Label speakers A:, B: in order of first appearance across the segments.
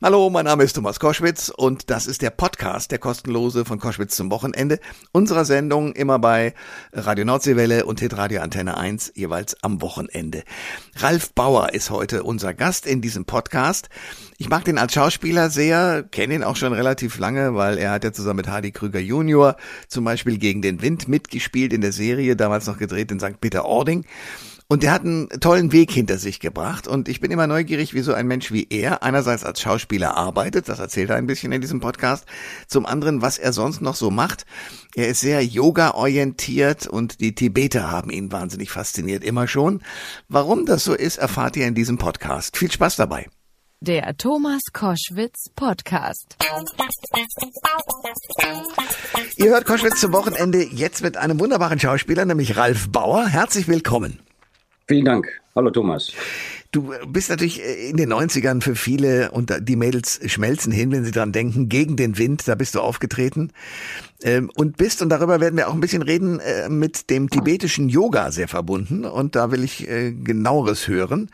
A: Hallo, mein Name ist Thomas Koschwitz und das ist der Podcast, der kostenlose von Koschwitz zum Wochenende unserer Sendung immer bei Radio Nordseewelle und Hitradio Antenne 1 jeweils am Wochenende. Ralf Bauer ist heute unser Gast in diesem Podcast. Ich mag den als Schauspieler sehr, kenne ihn auch schon relativ lange, weil er hat ja zusammen mit Hardy Krüger Junior zum Beispiel gegen den Wind mitgespielt in der Serie, damals noch gedreht in St. Peter-Ording. Und der hat einen tollen Weg hinter sich gebracht. Und ich bin immer neugierig, wie so ein Mensch wie er einerseits als Schauspieler arbeitet, das erzählt er ein bisschen in diesem Podcast, zum anderen, was er sonst noch so macht. Er ist sehr yoga-orientiert und die Tibeter haben ihn wahnsinnig fasziniert, immer schon. Warum das so ist, erfahrt ihr in diesem Podcast. Viel Spaß dabei.
B: Der Thomas Koschwitz Podcast.
A: Ihr hört Koschwitz zum Wochenende jetzt mit einem wunderbaren Schauspieler, nämlich Ralf Bauer. Herzlich willkommen.
C: Vielen Dank. Hallo Thomas.
A: Du bist natürlich äh, in den 90ern für viele und die Mädels schmelzen hin, wenn sie dran denken, gegen den Wind, da bist du aufgetreten. Ähm, und bist, und darüber werden wir auch ein bisschen reden, äh, mit dem tibetischen Yoga sehr verbunden. Und da will ich äh, genaueres hören.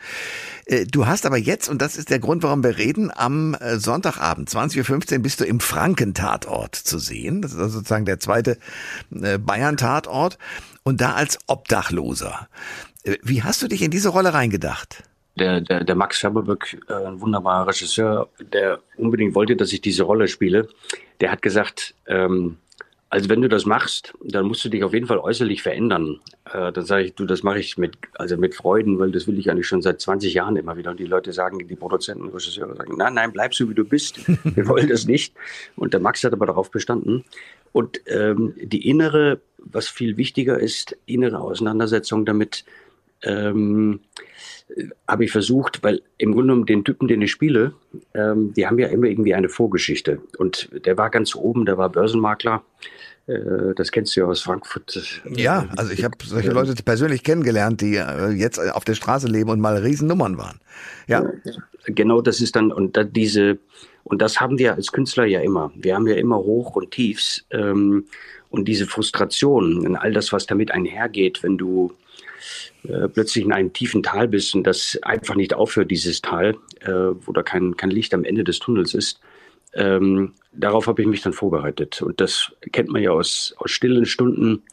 A: Du hast aber jetzt, und das ist der Grund, warum wir reden, am Sonntagabend, 20.15 Uhr, bist du im Frankentatort zu sehen. Das ist also sozusagen der zweite Bayern-Tatort. Und da als Obdachloser. Wie hast du dich in diese Rolle reingedacht?
C: Der, der, der Max Schaberbeck, äh, ein wunderbarer Regisseur, der unbedingt wollte, dass ich diese Rolle spiele, der hat gesagt, ähm, also wenn du das machst, dann musst du dich auf jeden Fall äußerlich verändern. Äh, dann sage ich, du, das mache ich mit, also mit Freuden, weil das will ich eigentlich schon seit 20 Jahren immer wieder. Und die Leute sagen, die Produzenten, Regisseure sagen, nein, nein, bleib so wie du bist. Wir wollen das nicht. Und der Max hat aber darauf bestanden. Und ähm, die innere, was viel wichtiger ist, innere Auseinandersetzung damit, ähm, habe ich versucht, weil im Grunde genommen den Typen, den ich spiele, ähm, die haben ja immer irgendwie eine Vorgeschichte. Und der war ganz oben, der war Börsenmakler. Äh, das kennst du ja aus Frankfurt.
A: Ja, also ich habe solche Leute persönlich kennengelernt, die äh, jetzt auf der Straße leben und mal Riesennummern waren. Ja.
C: Genau, das ist dann, und da diese, und das haben wir als Künstler ja immer. Wir haben ja immer Hoch und Tiefs. Ähm, und diese Frustration und all das, was damit einhergeht, wenn du äh, plötzlich in einem tiefen Tal bist und das einfach nicht aufhört, dieses Tal, äh, wo da kein, kein Licht am Ende des Tunnels ist. Ähm, darauf habe ich mich dann vorbereitet. Und das kennt man ja aus, aus stillen Stunden.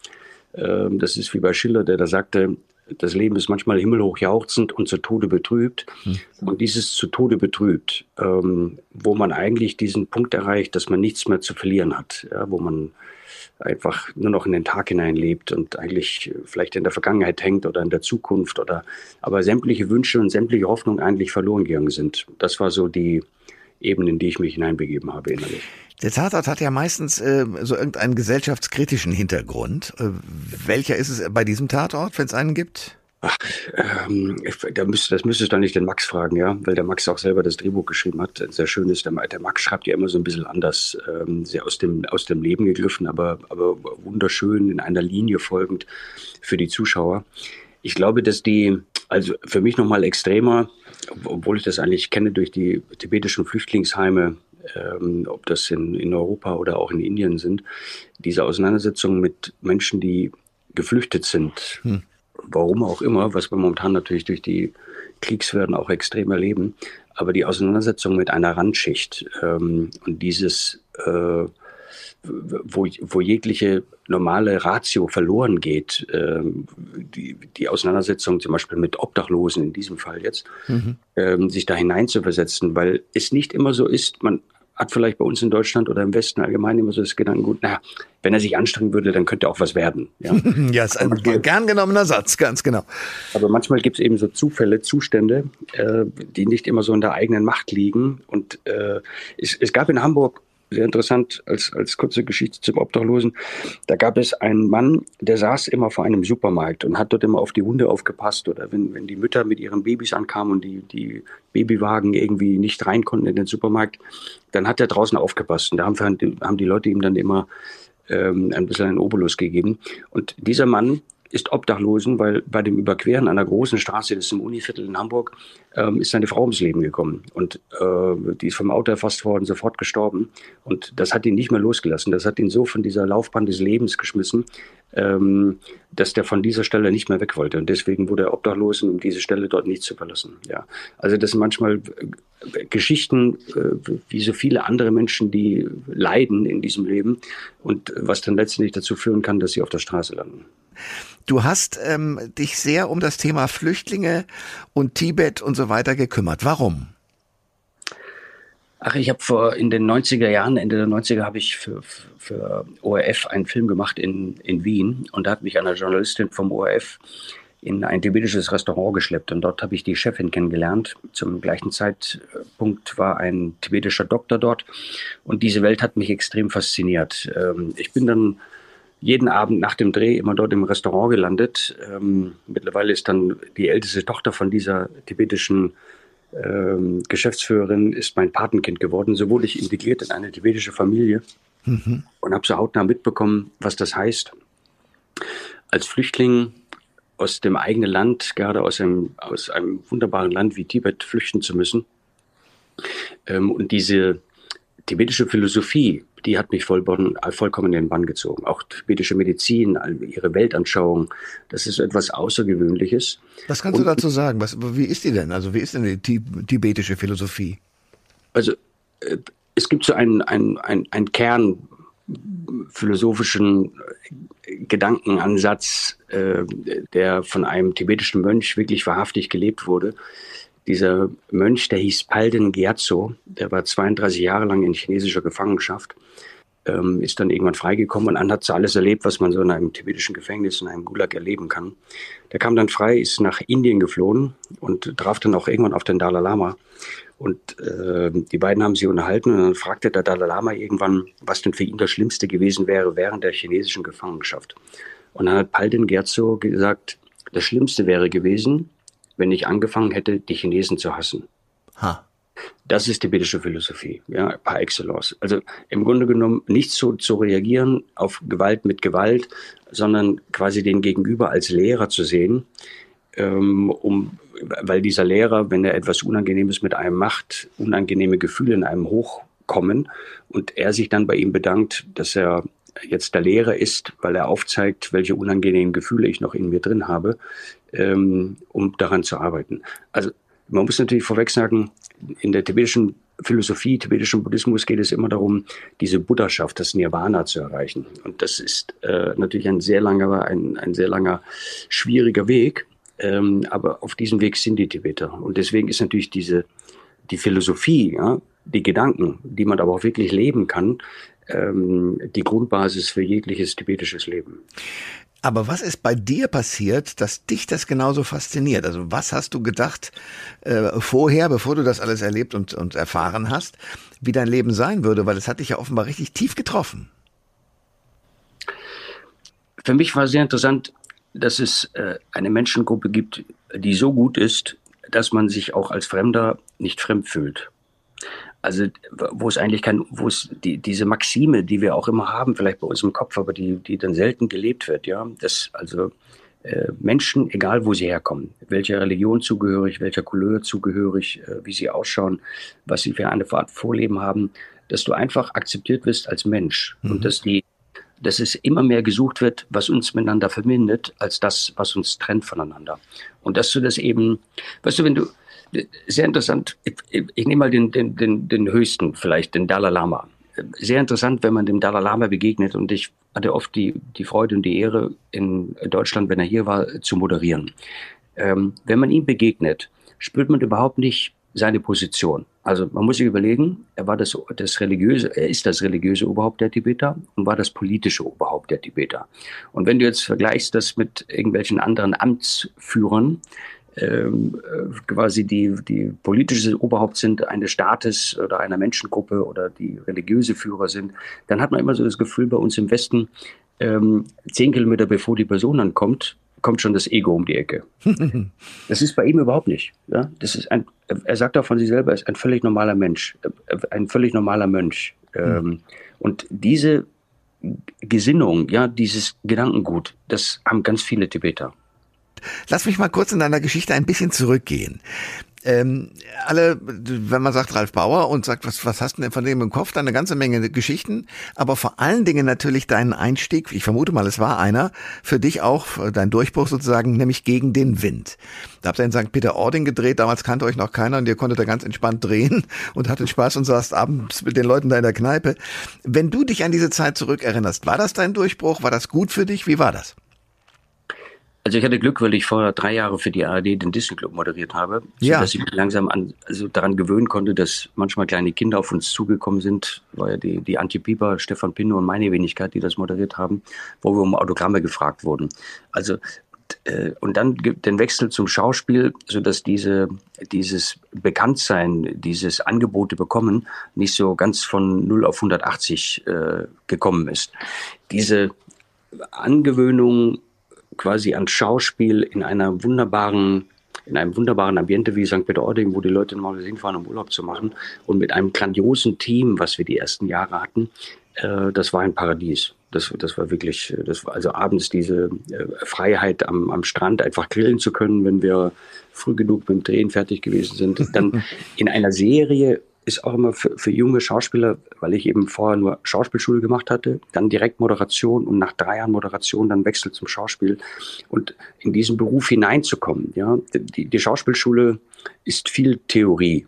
C: Ähm, das ist wie bei Schiller, der da sagte, das Leben ist manchmal himmelhoch jauchzend und zu Tode betrübt. Hm. Und dieses zu Tode betrübt, ähm, wo man eigentlich diesen Punkt erreicht, dass man nichts mehr zu verlieren hat, ja, wo man einfach nur noch in den Tag hinein lebt und eigentlich vielleicht in der Vergangenheit hängt oder in der Zukunft oder aber sämtliche Wünsche und sämtliche Hoffnungen eigentlich verloren gegangen sind. Das war so die Ebene, in die ich mich hineinbegeben habe innerlich.
A: Der Tatort hat ja meistens äh, so irgendeinen gesellschaftskritischen Hintergrund. Äh, welcher ist es bei diesem Tatort, wenn es einen gibt?
C: Ach, ähm, da müsst, das müsstest du nicht den Max fragen, ja, weil der Max auch selber das Drehbuch geschrieben hat. Sehr schön ist, der, der Max schreibt ja immer so ein bisschen anders, ähm, sehr aus dem, aus dem Leben gegriffen, aber, aber wunderschön in einer Linie folgend für die Zuschauer. Ich glaube, dass die, also für mich nochmal extremer, obwohl ich das eigentlich kenne durch die tibetischen Flüchtlingsheime, ähm, ob das in, in Europa oder auch in Indien sind, diese Auseinandersetzung mit Menschen, die geflüchtet sind. Hm warum auch immer, was wir momentan natürlich durch die Kriegswürden auch extrem erleben, aber die Auseinandersetzung mit einer Randschicht ähm, und dieses, äh, wo, wo jegliche normale Ratio verloren geht, ähm, die, die Auseinandersetzung zum Beispiel mit Obdachlosen in diesem Fall jetzt, mhm. ähm, sich da hineinzuversetzen, weil es nicht immer so ist, man hat vielleicht bei uns in Deutschland oder im Westen allgemein immer so das Gedankengut, naja, wenn er sich anstrengen würde, dann könnte auch was werden.
A: Ja, ja ist ein manchmal, gern genommener Satz, ganz genau.
C: Aber manchmal gibt es eben so Zufälle, Zustände, äh, die nicht immer so in der eigenen Macht liegen. Und äh, es, es gab in Hamburg sehr interessant als, als kurze Geschichte zum Obdachlosen. Da gab es einen Mann, der saß immer vor einem Supermarkt und hat dort immer auf die Hunde aufgepasst oder wenn, wenn die Mütter mit ihren Babys ankamen und die, die Babywagen irgendwie nicht rein konnten in den Supermarkt, dann hat er draußen aufgepasst und da haben, haben die Leute ihm dann immer ähm, ein bisschen einen Obolus gegeben. Und dieser Mann ist Obdachlosen, weil bei dem Überqueren einer großen Straße, das ist im Univiertel in Hamburg, ähm, ist seine Frau ums Leben gekommen. Und äh, die ist vom Auto erfasst worden, sofort gestorben. Und das hat ihn nicht mehr losgelassen. Das hat ihn so von dieser Laufbahn des Lebens geschmissen, ähm, dass der von dieser Stelle nicht mehr weg wollte. Und deswegen wurde er obdachlos, um diese Stelle dort nicht zu verlassen. Ja. Also das sind manchmal äh, Geschichten, äh, wie so viele andere Menschen, die leiden in diesem Leben und was dann letztendlich dazu führen kann, dass sie auf der Straße landen.
A: Du hast ähm, dich sehr um das Thema Flüchtlinge und Tibet und so weiter gekümmert. Warum?
C: Ach, ich habe vor in den 90er Jahren, Ende der 90er, habe ich für, für ORF einen Film gemacht in, in Wien und da hat mich eine Journalistin vom ORF in ein tibetisches Restaurant geschleppt und dort habe ich die Chefin kennengelernt. Zum gleichen Zeitpunkt war ein tibetischer Doktor dort und diese Welt hat mich extrem fasziniert. Ähm, ich bin dann jeden Abend nach dem Dreh immer dort im Restaurant gelandet. Ähm, mittlerweile ist dann die älteste Tochter von dieser tibetischen ähm, Geschäftsführerin ist mein Patenkind geworden. So wurde ich integriert in eine tibetische Familie mhm. und habe so hautnah mitbekommen, was das heißt, als Flüchtling aus dem eigenen Land, gerade aus einem, aus einem wunderbaren Land wie Tibet, flüchten zu müssen. Ähm, und diese tibetische Philosophie, die hat mich vollkommen, vollkommen in den Bann gezogen. Auch tibetische Medizin, ihre Weltanschauung, das ist etwas Außergewöhnliches.
A: Was kannst Und, du dazu sagen? Was, wie ist die denn? Also wie ist denn die tibetische Philosophie?
C: Also äh, es gibt so einen, einen, einen, einen Kern philosophischen Gedankenansatz, äh, der von einem tibetischen Mönch wirklich wahrhaftig gelebt wurde. Dieser Mönch, der hieß Palden Gyatso, der war 32 Jahre lang in chinesischer Gefangenschaft, ähm, ist dann irgendwann freigekommen und hat so alles erlebt, was man so in einem tibetischen Gefängnis, in einem Gulag erleben kann. Der kam dann frei, ist nach Indien geflohen und traf dann auch irgendwann auf den Dalai Lama. Und äh, die beiden haben sich unterhalten und dann fragte der Dalai Lama irgendwann, was denn für ihn das Schlimmste gewesen wäre während der chinesischen Gefangenschaft. Und dann hat Palden Gyatso gesagt, das Schlimmste wäre gewesen, wenn ich angefangen hätte, die Chinesen zu hassen. Ha. Das ist tibetische Philosophie, ja, par excellence. Also im Grunde genommen nicht so zu reagieren auf Gewalt mit Gewalt, sondern quasi den Gegenüber als Lehrer zu sehen, ähm, um, weil dieser Lehrer, wenn er etwas Unangenehmes mit einem macht, unangenehme Gefühle in einem hochkommen und er sich dann bei ihm bedankt, dass er jetzt der Lehrer ist, weil er aufzeigt, welche unangenehmen Gefühle ich noch in mir drin habe, ähm, um daran zu arbeiten. Also man muss natürlich vorweg sagen, in der tibetischen Philosophie, tibetischen Buddhismus geht es immer darum, diese Buddhaschaft, das Nirvana zu erreichen. Und das ist äh, natürlich ein sehr langer, ein, ein sehr langer, schwieriger Weg. Ähm, aber auf diesem Weg sind die Tibeter. Und deswegen ist natürlich diese, die Philosophie, ja, die Gedanken, die man aber auch wirklich leben kann, ähm, die Grundbasis für jegliches tibetisches Leben.
A: Aber was ist bei dir passiert, dass dich das genauso fasziniert? Also was hast du gedacht äh, vorher, bevor du das alles erlebt und, und erfahren hast, wie dein Leben sein würde? Weil es hat dich ja offenbar richtig tief getroffen.
C: Für mich war sehr interessant, dass es äh, eine Menschengruppe gibt, die so gut ist, dass man sich auch als Fremder nicht fremd fühlt. Also wo es eigentlich kein, wo es die, diese Maxime, die wir auch immer haben, vielleicht bei uns im Kopf, aber die, die dann selten gelebt wird, ja, dass also äh, Menschen, egal wo sie herkommen, welcher Religion zugehörig, welcher Couleur zugehörig, äh, wie sie ausschauen, was sie für eine Art Vorleben haben, dass du einfach akzeptiert wirst als Mensch mhm. und dass die dass es immer mehr gesucht wird, was uns miteinander verbindet, als das, was uns trennt voneinander. Und dass du das eben, weißt du, wenn du, sehr interessant. Ich, ich, nehme mal den, den, den, den höchsten, vielleicht den Dalai Lama. Sehr interessant, wenn man dem Dalai Lama begegnet. Und ich hatte oft die, die Freude und die Ehre, in Deutschland, wenn er hier war, zu moderieren. Ähm, wenn man ihm begegnet, spürt man überhaupt nicht seine Position. Also man muss sich überlegen, er war das, das religiöse, er ist das religiöse Oberhaupt der Tibeter und war das politische Oberhaupt der Tibeter. Und wenn du jetzt vergleichst das mit irgendwelchen anderen Amtsführern, quasi die, die politische Oberhaupt sind eines Staates oder einer Menschengruppe oder die religiöse Führer sind, dann hat man immer so das Gefühl bei uns im Westen, ähm, zehn Kilometer bevor die Person ankommt, kommt schon das Ego um die Ecke. das ist bei ihm überhaupt nicht. Ja? Das ist ein, er sagt auch von sich selber, er ist ein völlig normaler Mensch, äh, ein völlig normaler Mönch. Ähm, und diese Gesinnung, ja, dieses Gedankengut, das haben ganz viele Tibeter.
A: Lass mich mal kurz in deiner Geschichte ein bisschen zurückgehen ähm, alle, wenn man sagt Ralf Bauer und sagt, was, was hast du denn von dem im Kopf, dann eine ganze Menge Geschichten, aber vor allen Dingen natürlich deinen Einstieg, ich vermute mal, es war einer, für dich auch dein Durchbruch sozusagen, nämlich gegen den Wind. Da habt ihr in St. Peter-Ording gedreht, damals kannte euch noch keiner und ihr konntet da ganz entspannt drehen und hattet Spaß und saßt abends mit den Leuten da in der Kneipe. Wenn du dich an diese Zeit zurückerinnerst, war das dein Durchbruch? War das gut für dich? Wie war das?
C: Also ich hatte Glück, weil ich vorher drei Jahre für die ARD den Disney Club moderiert habe, ja. dass ich mich langsam an, also daran gewöhnen konnte, dass manchmal kleine Kinder auf uns zugekommen sind. War ja die, die Antje Pieper, Stefan Pinno und meine Wenigkeit, die das moderiert haben, wo wir um Autogramme gefragt wurden. Also äh, und dann den Wechsel zum Schauspiel, so dass diese dieses Bekanntsein, dieses Angebote bekommen, nicht so ganz von 0 auf 180 äh, gekommen ist. Diese Angewöhnung quasi an Schauspiel in einer wunderbaren in einem wunderbaren Ambiente wie St. Peter-Ording, wo die Leute mal hinfahren, um Urlaub zu machen und mit einem grandiosen Team, was wir die ersten Jahre hatten, äh, das war ein Paradies. Das, das war wirklich, das war also abends diese äh, Freiheit am, am Strand einfach grillen zu können, wenn wir früh genug mit dem Drehen fertig gewesen sind. Dann in einer Serie ist auch immer für, für junge Schauspieler, weil ich eben vorher nur Schauspielschule gemacht hatte, dann direkt Moderation und nach drei Jahren Moderation dann Wechsel zum Schauspiel und in diesen Beruf hineinzukommen. Ja, die, die Schauspielschule ist viel Theorie.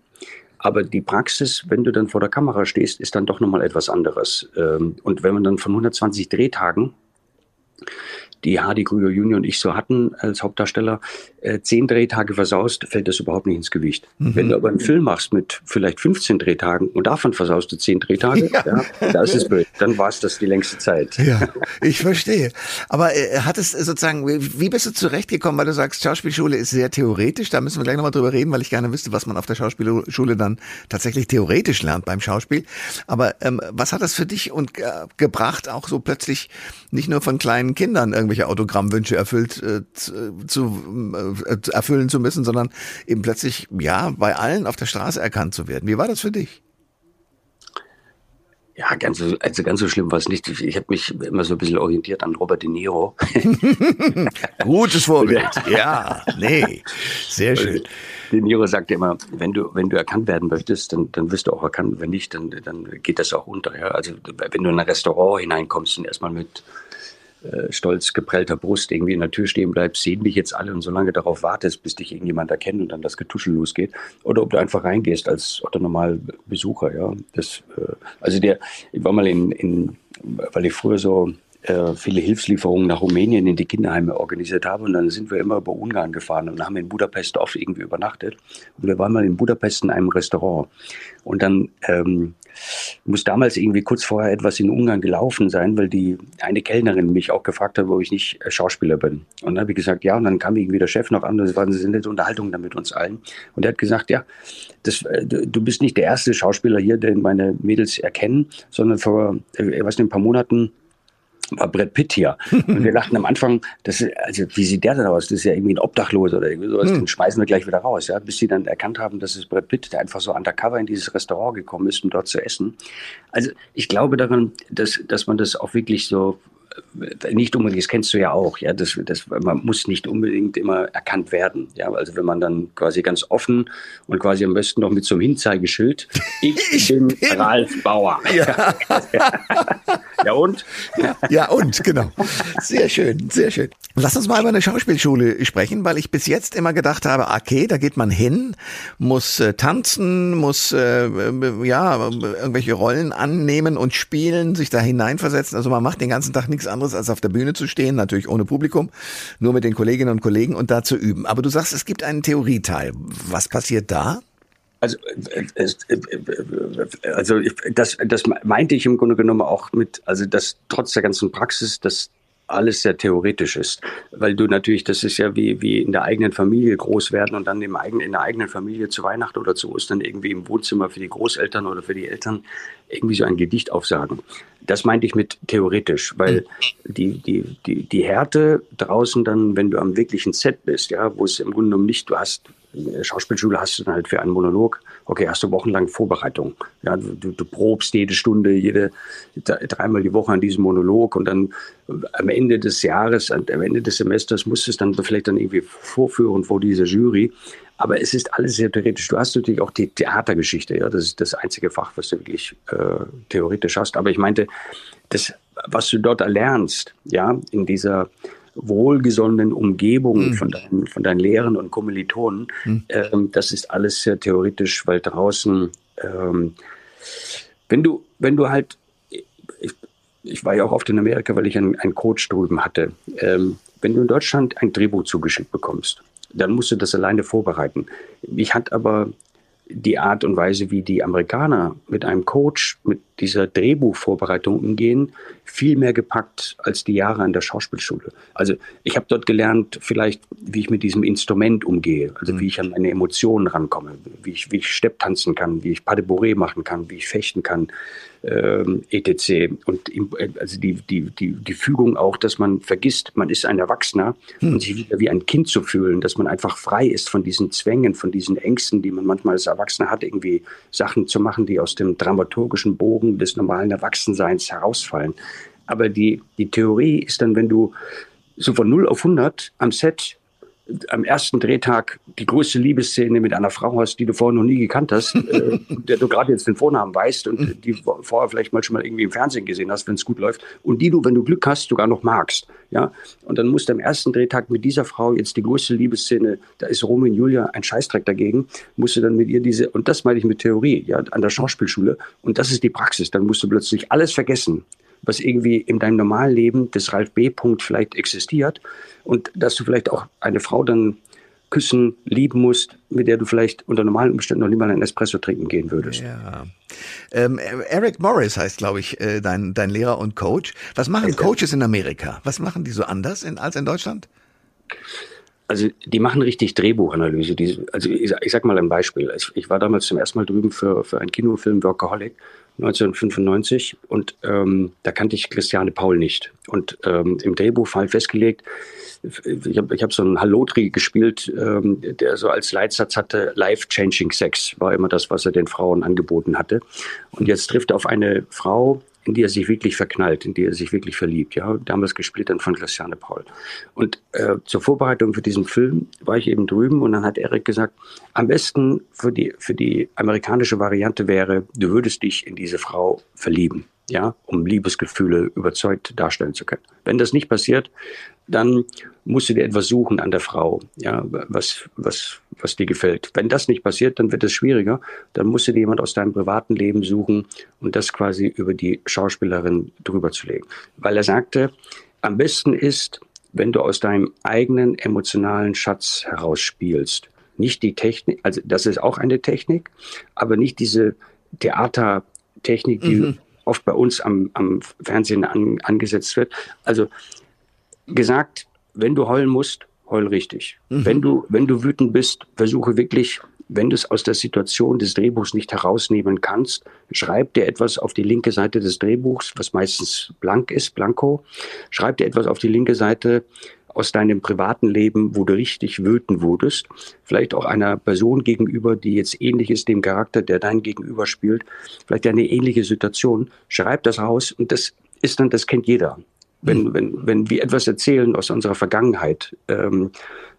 C: Aber die Praxis, wenn du dann vor der Kamera stehst, ist dann doch nochmal etwas anderes. Ähm, und wenn man dann von 120 Drehtagen die Hardy Krüger Junior und ich so hatten als Hauptdarsteller, äh, zehn Drehtage versaust, fällt das überhaupt nicht ins Gewicht. Mhm. Wenn du aber einen Film machst mit vielleicht 15 Drehtagen und davon versaust du zehn Drehtage, ja. ja da ist es blöd. Dann war es das die längste Zeit.
A: Ja, ich verstehe. Aber äh, hat es sozusagen, wie bist du zurechtgekommen, weil du sagst, Schauspielschule ist sehr theoretisch, da müssen wir gleich nochmal drüber reden, weil ich gerne wüsste, was man auf der Schauspielschule dann tatsächlich theoretisch lernt beim Schauspiel. Aber ähm, was hat das für dich und äh, gebracht, auch so plötzlich nicht nur von kleinen Kindern irgendwelche Autogrammwünsche erfüllt äh, zu, äh, erfüllen zu müssen, sondern eben plötzlich ja bei allen auf der Straße erkannt zu werden. Wie war das für dich?
C: Ja, ganz so, also ganz so schlimm war es nicht. Ich habe mich immer so ein bisschen orientiert an Robert De Niro.
A: Gutes Vorbild. Ja, nee, sehr schön.
C: De Niro sagt immer, wenn du, wenn du erkannt werden möchtest, dann, dann wirst du auch erkannt. Wenn nicht, dann, dann geht das auch unter. Ja? Also wenn du in ein Restaurant hineinkommst und erstmal mit äh, stolz geprellter Brust irgendwie in der Tür stehen bleibst, sehen dich jetzt alle und solange darauf wartest, bis dich irgendjemand erkennt und dann das Getuschel losgeht. Oder ob du einfach reingehst als oder normal Besucher, ja. Das, äh, also der, ich war mal in, in weil ich früher so äh, viele Hilfslieferungen nach Rumänien in die Kinderheime organisiert habe. Und dann sind wir immer über Ungarn gefahren und haben in Budapest oft irgendwie übernachtet. Und wir waren mal in Budapest in einem Restaurant. Und dann ähm, muss damals irgendwie kurz vorher etwas in Ungarn gelaufen sein, weil die eine Kellnerin mich auch gefragt hat, ob ich nicht äh, Schauspieler bin. Und dann habe ich gesagt, ja. Und dann kam irgendwie der Chef noch an. Das war eine nette Unterhaltung da mit uns allen. Und er hat gesagt, ja, das, äh, du bist nicht der erste Schauspieler hier, den meine Mädels erkennen, sondern vor, was ein paar Monaten war Brett Pitt hier. Und wir dachten am Anfang, das ist, also wie sieht der denn aus? Das ist ja irgendwie ein Obdachloser oder irgendwie sowas. Hm. Den schmeißen wir gleich wieder raus, ja. Bis sie dann erkannt haben, dass es Brett Pitt, der einfach so undercover in dieses Restaurant gekommen ist, um dort zu essen. Also ich glaube daran, dass, dass man das auch wirklich so nicht unbedingt, das kennst du ja auch, ja, das, das, man muss nicht unbedingt immer erkannt werden, ja, also wenn man dann quasi ganz offen und quasi am besten noch mit so einem Hinzeigeschild, ich, ich bin, bin Ralf Bauer. Ja.
A: ja und? Ja und, genau. Sehr schön, sehr schön. Lass uns mal über eine Schauspielschule sprechen, weil ich bis jetzt immer gedacht habe, okay, da geht man hin, muss äh, tanzen, muss äh, äh ja irgendwelche Rollen annehmen und spielen, sich da hineinversetzen. Also man macht den ganzen Tag nichts anderes, als auf der Bühne zu stehen, natürlich ohne Publikum, nur mit den Kolleginnen und Kollegen und da zu üben. Aber du sagst, es gibt einen Theorieteil. Was passiert da?
C: Also, also das, das meinte ich im Grunde genommen auch mit, also dass trotz der ganzen Praxis, dass alles sehr theoretisch ist, weil du natürlich, das ist ja wie, wie in der eigenen Familie groß werden und dann im eigenen, in der eigenen Familie zu Weihnachten oder zu Ostern irgendwie im Wohnzimmer für die Großeltern oder für die Eltern irgendwie so ein Gedicht aufsagen. Das meinte ich mit theoretisch, weil die, die, die, die Härte draußen dann, wenn du am wirklichen Set bist, ja, wo es im Grunde genommen nicht, du hast Schauspielschule hast du dann halt für einen Monolog, okay, hast du wochenlang Vorbereitung. Ja, du, du probst jede Stunde, jede, dreimal die Woche an diesem Monolog und dann am Ende des Jahres, am Ende des Semesters musst du es dann vielleicht dann irgendwie vorführen vor dieser Jury. Aber es ist alles sehr theoretisch. Du hast natürlich auch die Theatergeschichte, ja, das ist das einzige Fach, was du wirklich äh, theoretisch hast. Aber ich meinte, das, was du dort erlernst, ja, in dieser wohlgesonnenen Umgebung mhm. von, deinen, von deinen Lehrern und Kommilitonen, mhm. ähm, das ist alles sehr theoretisch, weil draußen, ähm, wenn du, wenn du halt, ich, ich war ja auch oft in Amerika, weil ich einen, einen Coach drüben hatte. Ähm, wenn du in Deutschland ein Drehbuch zugeschickt bekommst, dann musst du das alleine vorbereiten. Ich hatte aber die Art und Weise, wie die Amerikaner mit einem Coach, mit dieser Drehbuchvorbereitung umgehen, viel mehr gepackt als die Jahre an der Schauspielschule. Also ich habe dort gelernt, vielleicht, wie ich mit diesem Instrument umgehe, also wie ich an meine Emotionen rankomme, wie ich, wie ich Stepptanzen kann, wie ich Pas de Bourrée machen kann, wie ich fechten kann, ähm, etc. Und also die, die, die, die Fügung auch, dass man vergisst, man ist ein Erwachsener hm. und sich wieder wie ein Kind zu fühlen, dass man einfach frei ist von diesen Zwängen, von diesen Ängsten, die man manchmal als Erwachsener hat, irgendwie Sachen zu machen, die aus dem dramaturgischen Bogen des normalen Erwachsenseins herausfallen. Aber die, die Theorie ist dann, wenn du so von 0 auf 100 am Set am ersten Drehtag die größte Liebesszene mit einer Frau hast, die du vorher noch nie gekannt hast, äh, der du gerade jetzt den Vornamen weißt und die vorher vielleicht mal schon mal irgendwie im Fernsehen gesehen hast, wenn es gut läuft und die du, wenn du Glück hast, sogar noch magst, ja. Und dann musst du am ersten Drehtag mit dieser Frau jetzt die größte Liebesszene, da ist Romeo und Julia ein Scheißdreck dagegen, musst du dann mit ihr diese und das meine ich mit Theorie, ja, an der Schauspielschule und das ist die Praxis. Dann musst du plötzlich alles vergessen, was irgendwie in deinem normalen Leben des Ralf B. Punkt vielleicht existiert und dass du vielleicht auch eine Frau dann küssen, lieben musst, mit der du vielleicht unter normalen Umständen noch niemals einen Espresso trinken gehen würdest.
A: Ja. Ähm, Eric Morris heißt, glaube ich, äh, dein, dein Lehrer und Coach. Was machen Coaches in Amerika? Was machen die so anders in, als in Deutschland?
C: Also die machen richtig Drehbuchanalyse. Die, also ich, ich sag mal ein Beispiel. Ich, ich, war damals zum ersten Mal drüben für, für einen Kinofilm Workaholic 1995 und ähm, da kannte ich Christiane Paul nicht. Und ähm, im Drehbuch war festgelegt, ich habe ich hab so einen Hallotri gespielt, ähm, der so als Leitsatz hatte, Life-Changing Sex, war immer das, was er den Frauen angeboten hatte. Und jetzt trifft er auf eine Frau, in die er sich wirklich verknallt, in die er sich wirklich verliebt. Ja, damals gespielt dann von Christiane Paul. Und äh, zur Vorbereitung für diesen Film war ich eben drüben und dann hat Eric gesagt, am besten für die für die amerikanische Variante wäre, du würdest dich in diese Frau verlieben, ja, um Liebesgefühle überzeugt darstellen zu können. Wenn das nicht passiert, dann musst du dir etwas suchen an der Frau, ja, was, was, was dir gefällt. Wenn das nicht passiert, dann wird es schwieriger. Dann musst du dir jemand aus deinem privaten Leben suchen und das quasi über die Schauspielerin drüber zu legen. Weil er sagte, am besten ist, wenn du aus deinem eigenen emotionalen Schatz herausspielst. Nicht die Technik, also das ist auch eine Technik, aber nicht diese Theatertechnik, die mhm. Oft bei uns am, am Fernsehen an, angesetzt wird. Also gesagt, wenn du heulen musst, heul richtig. Mhm. Wenn du, wenn du wütend bist, versuche wirklich, wenn du es aus der Situation des Drehbuchs nicht herausnehmen kannst, schreib dir etwas auf die linke Seite des Drehbuchs, was meistens blank ist, blanko. Schreib dir etwas auf die linke Seite aus deinem privaten Leben, wo du richtig wütend wurdest. Vielleicht auch einer Person gegenüber, die jetzt ähnlich ist dem Charakter, der dein Gegenüber spielt. Vielleicht eine ähnliche Situation. Schreib das raus und das ist dann, das kennt jeder wenn, hm. wenn, wenn wir etwas erzählen aus unserer Vergangenheit, ähm,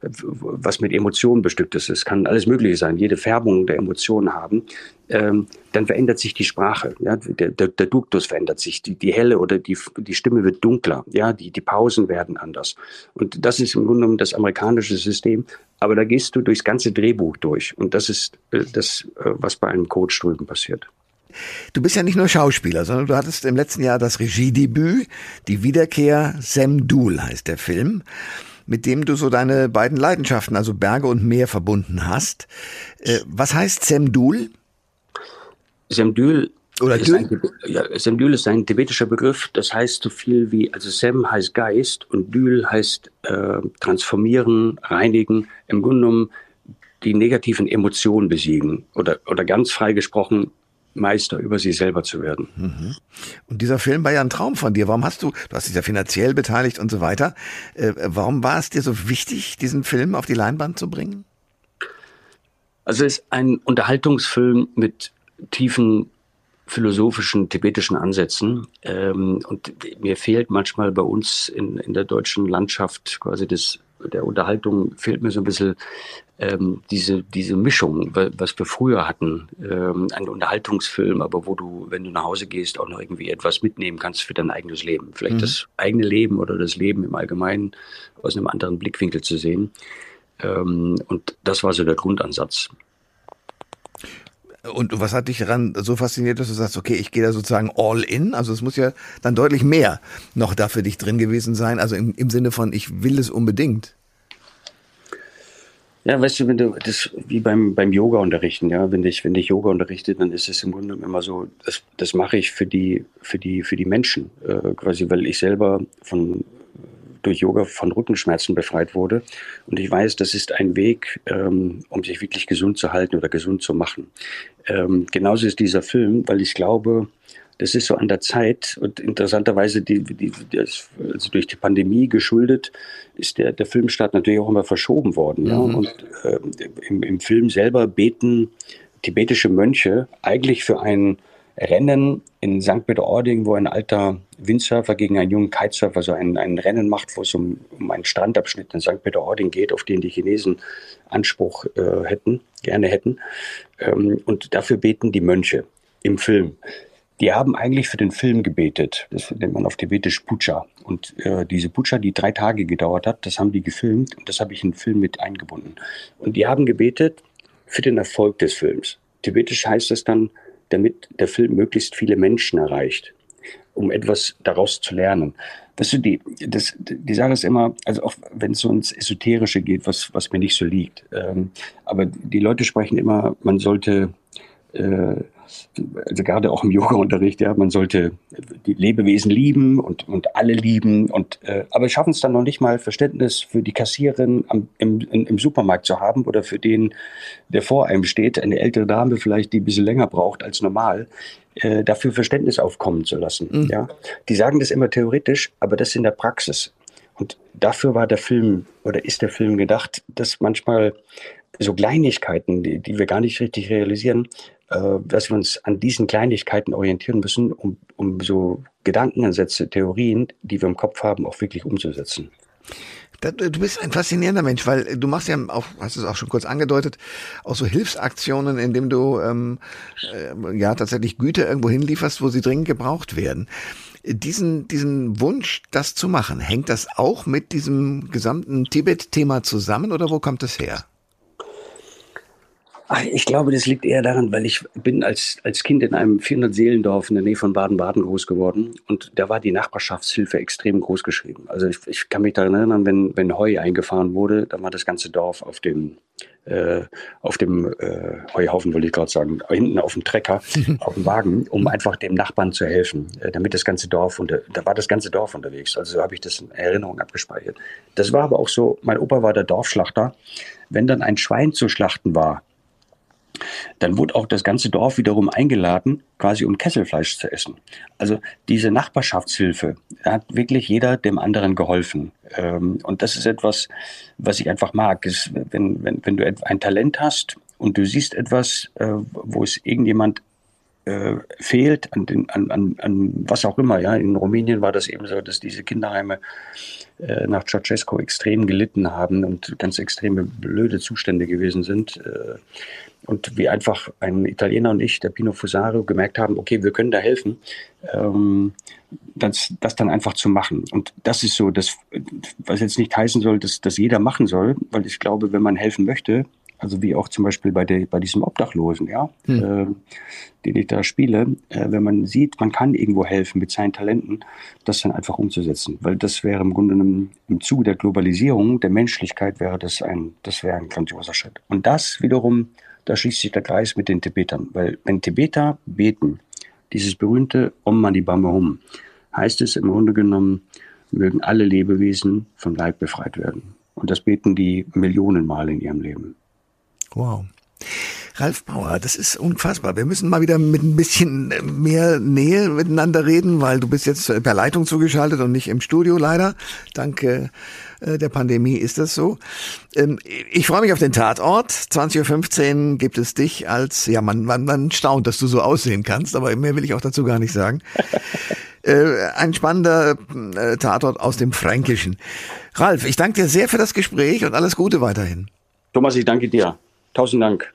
C: was mit Emotionen bestückt ist, es kann alles Mögliche sein, jede Färbung der Emotionen haben, ähm, dann verändert sich die Sprache. Ja? Der, der, der Duktus verändert sich, die, die helle oder die, die Stimme wird dunkler, ja? die, die Pausen werden anders. Und das ist im Grunde genommen das amerikanische System. Aber da gehst du durchs ganze Drehbuch durch. Und das ist äh, das, äh, was bei einem Coach drüben passiert.
A: Du bist ja nicht nur Schauspieler, sondern du hattest im letzten Jahr das Regiedebüt, die Wiederkehr Semdul heißt der Film, mit dem du so deine beiden Leidenschaften, also Berge und Meer, verbunden hast. Äh, was heißt Semdul?
C: Semdul oder ist ein, ja, Semdül ist ein tibetischer Begriff, das heißt so viel wie, also Sem heißt Geist und Dül heißt äh, transformieren, reinigen, im Grunde genommen die negativen Emotionen besiegen oder, oder ganz frei gesprochen Meister über sie selber zu werden. Mhm.
A: Und dieser Film war ja ein Traum von dir. Warum hast du, du hast dich ja finanziell beteiligt und so weiter. Äh, warum war es dir so wichtig, diesen Film auf die Leinwand zu bringen?
C: Also es ist ein Unterhaltungsfilm mit tiefen philosophischen tibetischen Ansätzen. Ähm, und mir fehlt manchmal bei uns in, in der deutschen Landschaft quasi das, der Unterhaltung fehlt mir so ein bisschen ähm, diese, diese Mischung, was wir früher hatten. Ähm, ein Unterhaltungsfilm, aber wo du, wenn du nach Hause gehst, auch noch irgendwie etwas mitnehmen kannst für dein eigenes Leben. Vielleicht mhm. das eigene Leben oder das Leben im Allgemeinen aus einem anderen Blickwinkel zu sehen. Ähm, und das war so der Grundansatz.
A: Und was hat dich daran so fasziniert, dass du sagst, okay, ich gehe da sozusagen all in? Also es muss ja dann deutlich mehr noch da für dich drin gewesen sein. Also im, im Sinne von, ich will es unbedingt.
C: Ja, weißt du, wenn du das wie beim beim Yoga unterrichten, ja, wenn ich wenn ich Yoga unterrichte, dann ist es im Grunde immer so, das das mache ich für die für die für die Menschen, äh, quasi, weil ich selber von durch Yoga von Rückenschmerzen befreit wurde. Und ich weiß, das ist ein Weg, ähm, um sich wirklich gesund zu halten oder gesund zu machen. Ähm, genauso ist dieser Film, weil ich glaube, das ist so an der Zeit und interessanterweise die, die, also durch die Pandemie geschuldet ist der, der Filmstart natürlich auch immer verschoben worden. Mhm. Ja? Und äh, im, im Film selber beten tibetische Mönche eigentlich für ein Rennen in St. Peter-Ording, wo ein alter Windsurfer gegen einen jungen Kitesurfer so ein, ein Rennen macht, wo es um, um einen Strandabschnitt in St. Peter-Ording geht, auf den die Chinesen Anspruch äh, hätten, gerne hätten. Ähm, und dafür beten die Mönche im Film. Die haben eigentlich für den Film gebetet. Das nennt man auf Tibetisch Puja. Und äh, diese Puja, die drei Tage gedauert hat, das haben die gefilmt und das habe ich in den Film mit eingebunden. Und die haben gebetet für den Erfolg des Films. Tibetisch heißt es dann, damit der Film möglichst viele Menschen erreicht, um etwas daraus zu lernen. Weißt du, die, das, die Sache ist immer, also auch wenn es so ins Esoterische geht, was, was mir nicht so liegt, ähm, aber die Leute sprechen immer, man sollte äh, also gerade auch im Yoga-Unterricht, ja, man sollte die Lebewesen lieben und, und alle lieben und äh, aber schaffen es dann noch nicht mal Verständnis für die Kassiererin am, im, im Supermarkt zu haben oder für den, der vor einem steht, eine ältere Dame vielleicht, die ein bisschen länger braucht als normal, äh, dafür Verständnis aufkommen zu lassen. Mhm. Ja, die sagen das immer theoretisch, aber das in der Praxis. Und dafür war der Film oder ist der Film gedacht, dass manchmal so Kleinigkeiten, die, die wir gar nicht richtig realisieren, dass wir uns an diesen Kleinigkeiten orientieren müssen, um, um so Gedankenansätze, Theorien, die wir im Kopf haben, auch wirklich umzusetzen.
A: Du bist ein faszinierender Mensch, weil du machst ja auch, hast es auch schon kurz angedeutet, auch so Hilfsaktionen, indem du ähm, äh, ja tatsächlich Güter irgendwo hinlieferst, wo sie dringend gebraucht werden. Diesen, diesen Wunsch, das zu machen, hängt das auch mit diesem gesamten Tibet-Thema zusammen oder wo kommt das her?
C: Ach, ich glaube, das liegt eher daran, weil ich bin als, als Kind in einem 400-Seelendorf in der Nähe von Baden-Baden groß geworden und da war die Nachbarschaftshilfe extrem groß geschrieben. Also ich, ich kann mich daran erinnern, wenn, wenn Heu eingefahren wurde, dann war das ganze Dorf auf dem, äh, auf dem äh, Heuhaufen, wollte ich gerade sagen, hinten auf dem Trecker, auf dem Wagen, um einfach dem Nachbarn zu helfen, äh, damit das ganze Dorf, und da war das ganze Dorf unterwegs. Also so habe ich das in Erinnerung abgespeichert. Das war aber auch so, mein Opa war der Dorfschlachter. Wenn dann ein Schwein zu schlachten war, dann wurde auch das ganze Dorf wiederum eingeladen, quasi um Kesselfleisch zu essen. Also diese Nachbarschaftshilfe, hat wirklich jeder dem anderen geholfen. Ähm, und das ist etwas, was ich einfach mag. Ist, wenn, wenn, wenn du ein Talent hast und du siehst etwas, äh, wo es irgendjemand äh, fehlt, an, den, an, an, an was auch immer. Ja, in Rumänien war das eben so, dass diese Kinderheime äh, nach Ceausescu extrem gelitten haben und ganz extreme blöde Zustände gewesen sind. Und wie einfach ein Italiener und ich, der Pino Fusaro, gemerkt haben, okay, wir können da helfen, ähm, das, das dann einfach zu machen. Und das ist so, das, was jetzt nicht heißen soll, dass, dass jeder machen soll, weil ich glaube, wenn man helfen möchte, also wie auch zum Beispiel bei, der, bei diesem Obdachlosen, ja, hm. äh, den ich da spiele, äh, wenn man sieht, man kann irgendwo helfen mit seinen Talenten, das dann einfach umzusetzen. Weil das wäre im Grunde im, im Zuge der Globalisierung, der Menschlichkeit wäre das ein, das wäre ein grandioser Schritt. Und das wiederum, da schließt sich der Kreis mit den Tibetern. Weil wenn Tibeter beten, dieses berühmte Om Mani Padme Hum, heißt es im Grunde genommen, mögen alle Lebewesen vom Leib befreit werden. Und das beten die Millionenmal in ihrem Leben.
A: Wow. Ralf Bauer, das ist unfassbar. Wir müssen mal wieder mit ein bisschen mehr Nähe miteinander reden, weil du bist jetzt per Leitung zugeschaltet und nicht im Studio leider. Danke äh, der Pandemie ist das so. Ähm, ich freue mich auf den Tatort. 20.15 Uhr gibt es dich als, ja, man, man, man staunt, dass du so aussehen kannst, aber mehr will ich auch dazu gar nicht sagen. Äh, ein spannender äh, Tatort aus dem Fränkischen. Ralf, ich danke dir sehr für das Gespräch und alles Gute weiterhin.
C: Thomas, ich danke dir. Tausend Dank.